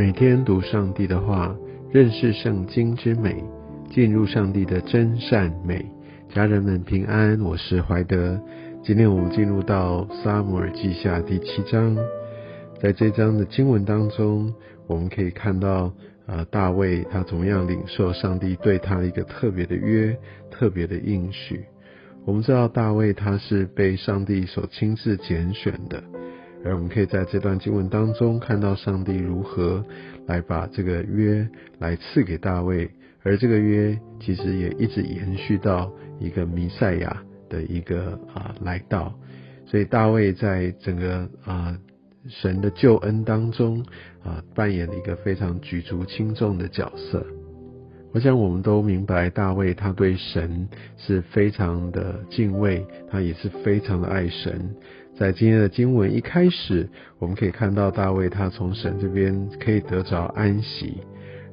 每天读上帝的话，认识圣经之美，进入上帝的真善美。家人们平安，我是怀德。今天我们进入到撒母耳记下第七章，在这章的经文当中，我们可以看到，呃，大卫他怎么样领受上帝对他的一个特别的约、特别的应许。我们知道大卫他是被上帝所亲自拣选的。而我们可以在这段经文当中看到上帝如何来把这个约来赐给大卫，而这个约其实也一直延续到一个弥赛亚的一个啊来到，所以大卫在整个啊神的救恩当中啊扮演了一个非常举足轻重的角色。我想我们都明白大卫他对神是非常的敬畏，他也是非常的爱神。在今天的经文一开始，我们可以看到大卫他从神这边可以得着安息，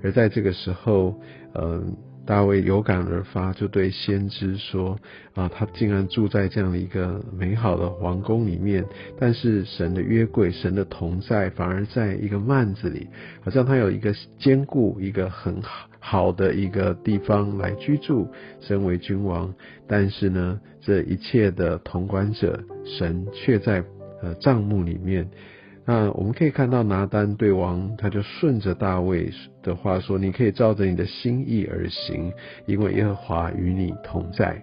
而在这个时候，嗯，大卫有感而发，就对先知说：啊，他竟然住在这样的一个美好的皇宫里面，但是神的约柜、神的同在，反而在一个幔子里，好像他有一个坚固、一个很好。好的一个地方来居住，身为君王，但是呢，这一切的统管者神却在呃帐幕里面。那我们可以看到拿单对王，他就顺着大卫的话说：“你可以照着你的心意而行，因为耶和华与你同在。”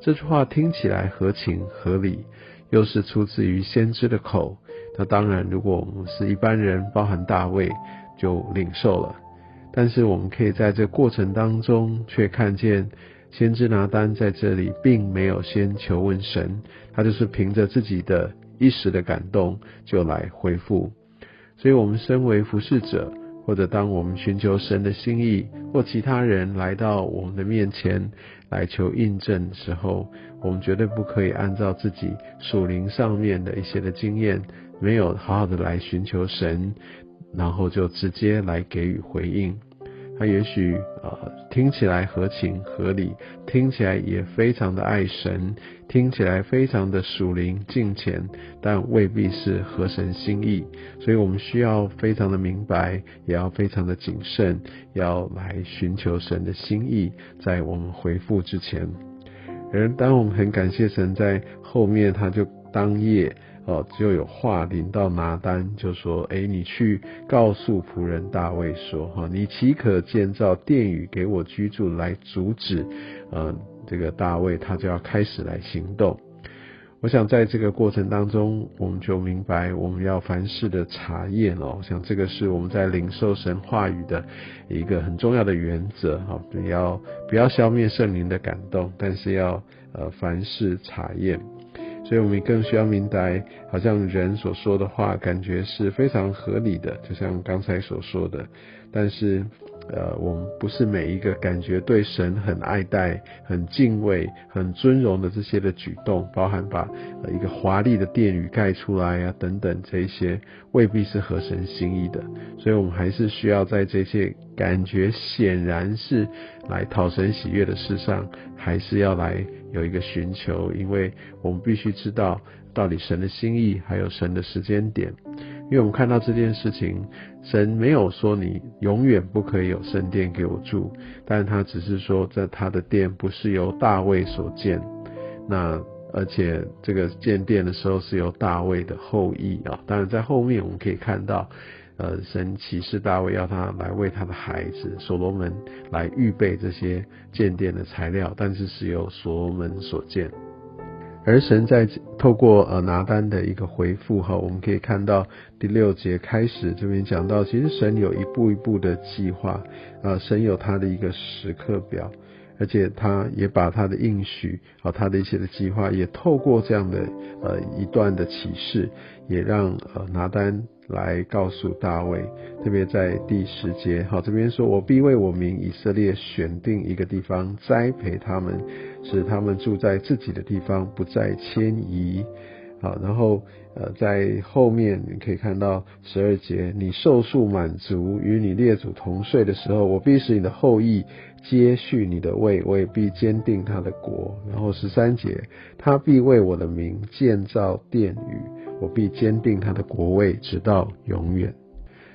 这句话听起来合情合理，又是出自于先知的口。那当然，如果我们是一般人，包含大卫，就领受了。但是我们可以在这过程当中，却看见先知拿单在这里并没有先求问神，他就是凭着自己的一时的感动就来回复。所以，我们身为服侍者，或者当我们寻求神的心意，或其他人来到我们的面前来求印证的时候，我们绝对不可以按照自己属灵上面的一些的经验，没有好好的来寻求神。然后就直接来给予回应，他也许呃听起来合情合理，听起来也非常的爱神，听起来非常的属灵敬虔，但未必是合神心意。所以我们需要非常的明白，也要非常的谨慎，要来寻求神的心意，在我们回复之前。而当我们很感谢神，在后面他就当夜。哦，就有话临到拿单，就说：“哎，你去告诉仆人大卫说，哈，你岂可建造殿宇给我居住，来阻止，呃，这个大卫他就要开始来行动。我想在这个过程当中，我们就明白我们要凡事的查验哦。我想这个是我们在领受神话语的一个很重要的原则，哈，不要不要消灭圣灵的感动，但是要呃凡事查验。”所以我们更需要明白，好像人所说的话，感觉是非常合理的，就像刚才所说的。但是，呃，我们不是每一个感觉对神很爱戴、很敬畏、很尊荣的这些的举动，包含把一个华丽的殿宇盖出来呀等等，这些未必是合神心意的。所以我们还是需要在这些感觉显然是来讨神喜悦的事上，还是要来。有一个寻求，因为我们必须知道到底神的心意，还有神的时间点。因为我们看到这件事情，神没有说你永远不可以有圣殿给我住，但是他只是说，在他的殿不是由大卫所建，那而且这个建殿的时候是由大卫的后裔啊。当然在后面我们可以看到。呃，神启示大卫要他来为他的孩子所罗门来预备这些建殿的材料，但是是由所罗门所建。而神在透过呃拿单的一个回复哈，我们可以看到第六节开始这边讲到，其实神有一步一步的计划，啊，神有他的一个时刻表。而且他也把他的应许啊，他的一些的计划，也透过这样的呃一段的启示，也让呃拿单来告诉大卫，特别在第十节，好这边说，我必为我民以色列选定一个地方，栽培他们，使他们住在自己的地方，不再迁移。好，然后呃，在后面你可以看到十二节，你受数满足，与你列祖同睡的时候，我必使你的后裔接续你的位，我也必坚定他的国。然后十三节，他必为我的名建造殿宇，我必坚定他的国位，直到永远。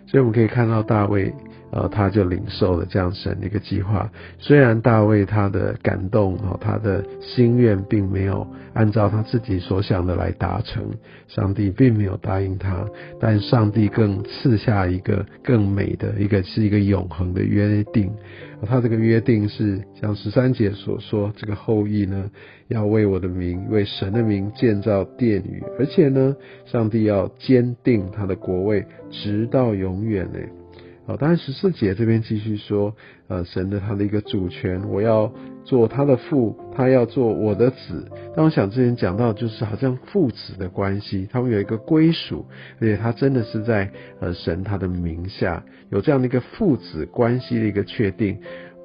所以我们可以看到大卫。呃，他就领受了这样神的一个计划。虽然大卫他的感动哦，他的心愿并没有按照他自己所想的来达成，上帝并没有答应他，但上帝更赐下一个更美的一个是一个永恒的约定。他这个约定是像十三节所说，这个后裔呢要为我的名，为神的名建造殿宇，而且呢，上帝要坚定他的国位，直到永远呢。好，当然十四节这边继续说，呃，神的他的一个主权，我要做他的父，他要做我的子。但我想之前讲到，就是好像父子的关系，他们有一个归属，而且他真的是在呃神他的名下，有这样的一个父子关系的一个确定。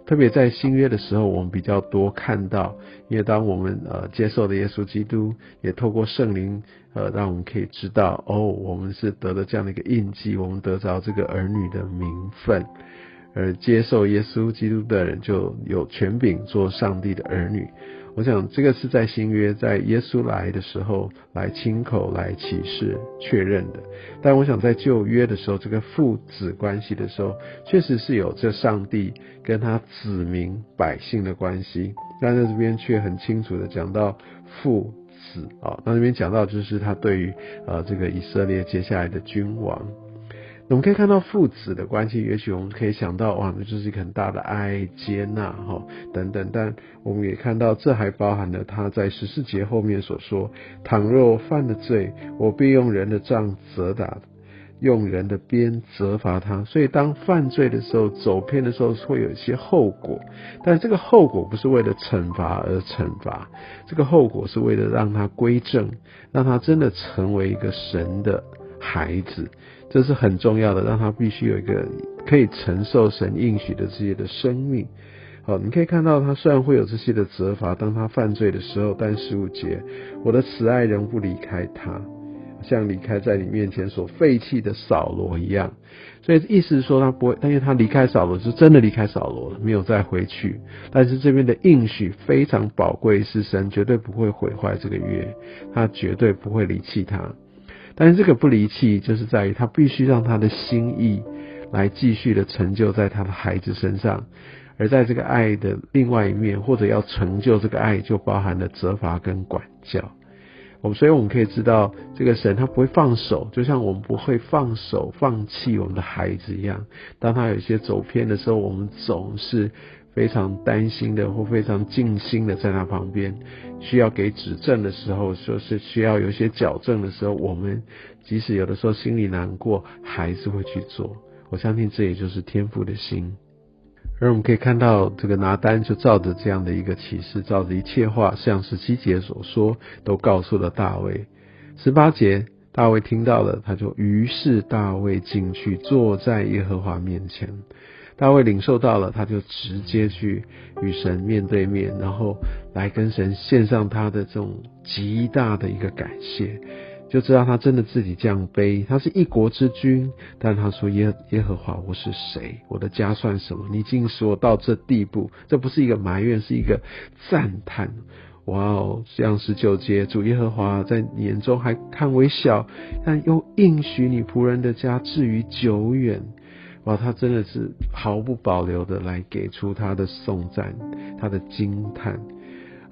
特别在新约的时候，我们比较多看到，因为当我们呃接受的耶稣基督，也透过圣灵呃，让我们可以知道，哦，我们是得了这样的一个印记，我们得着这个儿女的名分，而接受耶稣基督的人就有权柄做上帝的儿女。我想这个是在新约，在耶稣来的时候来亲口来启示确认的。但我想在旧约的时候，这个父子关系的时候，确实是有这上帝跟他子民百姓的关系。但在这边却很清楚的讲到父子啊，那这边讲到就是他对于呃这个以色列接下来的君王。我们可以看到父子的关系，也许我们可以想到，哇，那就是一个很大的爱、接纳，哈，等等。但我们也看到，这还包含了他在十四节后面所说：“倘若犯了罪，我必用人的杖责打，用人的鞭责罚他。”所以，当犯罪的时候、走偏的时候，会有一些后果。但这个后果不是为了惩罚而惩罚，这个后果是为了让他归正，让他真的成为一个神的孩子。这是很重要的，让他必须有一个可以承受神应许的这些的生命。好，你可以看到他虽然会有这些的责罚，当他犯罪的时候，但十五节，我的慈爱仍不离开他，像离开在你面前所废弃的扫罗一样。所以意思是说，他不会，因为他离开扫罗是真的离开扫罗了，没有再回去。但是这边的应许非常宝贵，是神绝对不会毁坏这个约，他绝对不会离弃他。但是这个不离弃，就是在于他必须让他的心意来继续的成就在他的孩子身上，而在这个爱的另外一面，或者要成就这个爱，就包含了责罚跟管教。我们所以我们可以知道，这个神他不会放手，就像我们不会放手放弃我们的孩子一样。当他有些走偏的时候，我们总是。非常担心的，或非常尽心的在他旁边，需要给指正的时候，说是需要有些矫正的时候，我们即使有的时候心里难过，还是会去做。我相信这也就是天赋的心。而我们可以看到，这个拿单就照着这样的一个启示，照着一切话，像十七节所说，都告诉了大卫。十八节，大卫听到了，他就于是大卫进去，坐在耶和华面前。大卫领受到了，他就直接去与神面对面，然后来跟神献上他的这种极大的一个感谢，就知道他真的自己降卑，他是一国之君，但他说耶耶和华，我是谁？我的家算什么？你竟使我到这地步，这不是一个埋怨，是一个赞叹。哇哦，这样十九节，主耶和华在你眼中还看为小，但又应许你仆人的家至于久远。哇，他真的是毫不保留的来给出他的颂赞，他的惊叹，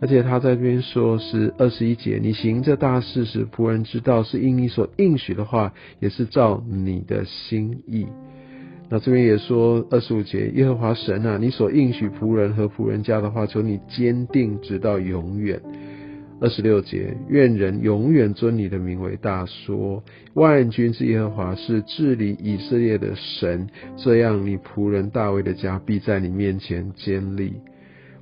而且他在这边说是二十一节，你行这大事时，仆人知道是因你所应许的话，也是照你的心意。那这边也说二十五节，耶和华神啊，你所应许仆人和仆人家的话，求你坚定直到永远。二十六节，愿人永远尊你的名为大，说万军之耶和华是治理以色列的神，这样你仆人大卫的家必在你面前坚立。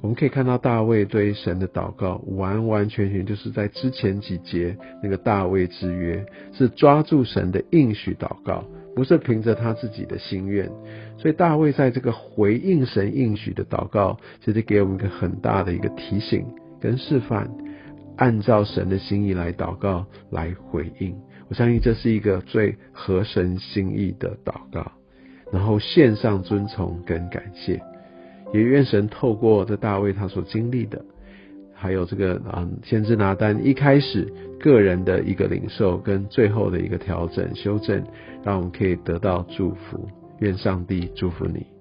我们可以看到大卫对神的祷告，完完全全就是在之前几节那个大卫之约，是抓住神的应许祷告，不是凭着他自己的心愿。所以大卫在这个回应神应许的祷告，其实给我们一个很大的一个提醒跟示范。按照神的心意来祷告，来回应。我相信这是一个最合神心意的祷告，然后献上尊崇跟感谢，也愿神透过这大卫他所经历的，还有这个嗯，先知拿单一开始个人的一个领受跟最后的一个调整修正，让我们可以得到祝福。愿上帝祝福你。